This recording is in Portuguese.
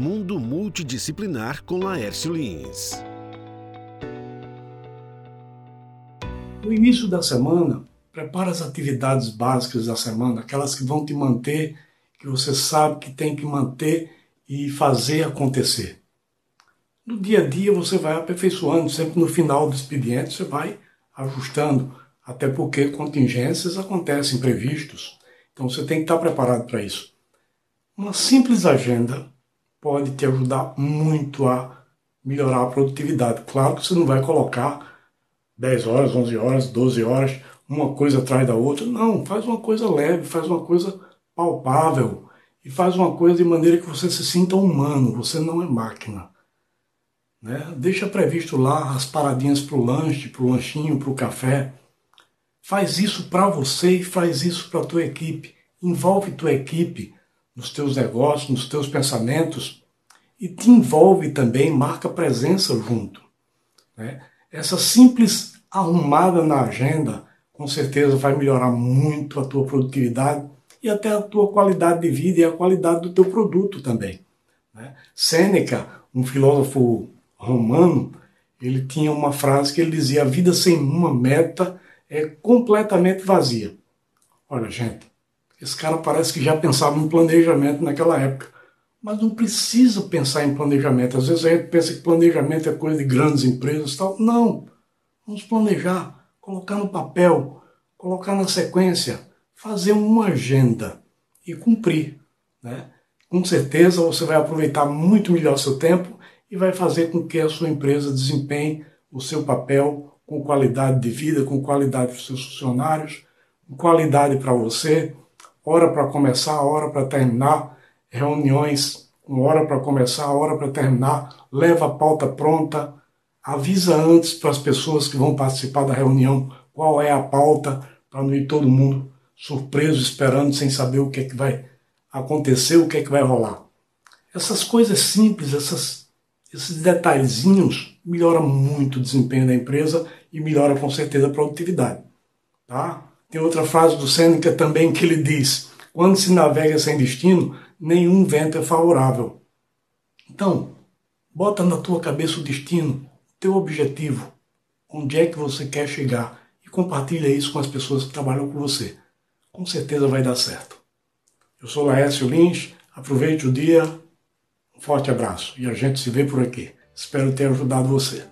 Mundo Multidisciplinar com Laércio Lins. No início da semana, prepara as atividades básicas da semana, aquelas que vão te manter, que você sabe que tem que manter e fazer acontecer. No dia a dia você vai aperfeiçoando, sempre no final do expediente você vai ajustando, até porque contingências acontecem, imprevistos. Então você tem que estar preparado para isso. Uma simples agenda pode te ajudar muito a melhorar a produtividade. Claro que você não vai colocar 10 horas, 11 horas, 12 horas, uma coisa atrás da outra. Não, faz uma coisa leve, faz uma coisa palpável e faz uma coisa de maneira que você se sinta humano, você não é máquina. Né? Deixa previsto lá as paradinhas para o lanche, para o lanchinho, para o café. Faz isso para você e faz isso para a tua equipe. Envolve tua equipe nos teus negócios, nos teus pensamentos e te envolve também, marca presença junto. Né? Essa simples arrumada na agenda com certeza vai melhorar muito a tua produtividade e até a tua qualidade de vida e a qualidade do teu produto também. Né? Sêneca, um filósofo romano, ele tinha uma frase que ele dizia: a vida sem uma meta é completamente vazia. Olha, gente, esse cara parece que já pensava em planejamento naquela época. Mas não precisa pensar em planejamento. Às vezes a gente pensa que planejamento é coisa de grandes empresas tal. Não. Vamos planejar, colocar no papel, colocar na sequência, fazer uma agenda e cumprir. Né? Com certeza você vai aproveitar muito melhor seu tempo e vai fazer com que a sua empresa desempenhe o seu papel com qualidade de vida, com qualidade para os seus funcionários, com qualidade para você, hora para começar, hora para terminar, reuniões com hora para começar, hora para terminar, leva a pauta pronta, avisa antes para as pessoas que vão participar da reunião qual é a pauta, para não ir todo mundo surpreso, esperando, sem saber o que é que vai acontecer, o que é que vai rolar. Essas coisas simples, essas, esses detalhezinhos melhoram muito o desempenho da empresa e melhora com certeza a produtividade. Tá? Tem outra frase do Sêneca também que ele diz: quando se navega sem destino, nenhum vento é favorável. Então, bota na tua cabeça o destino, o teu objetivo, onde é que você quer chegar e compartilha isso com as pessoas que trabalham com você. Com certeza vai dar certo. Eu sou Laércio Lins, aproveite o dia, um forte abraço e a gente se vê por aqui. Espero ter ajudado você.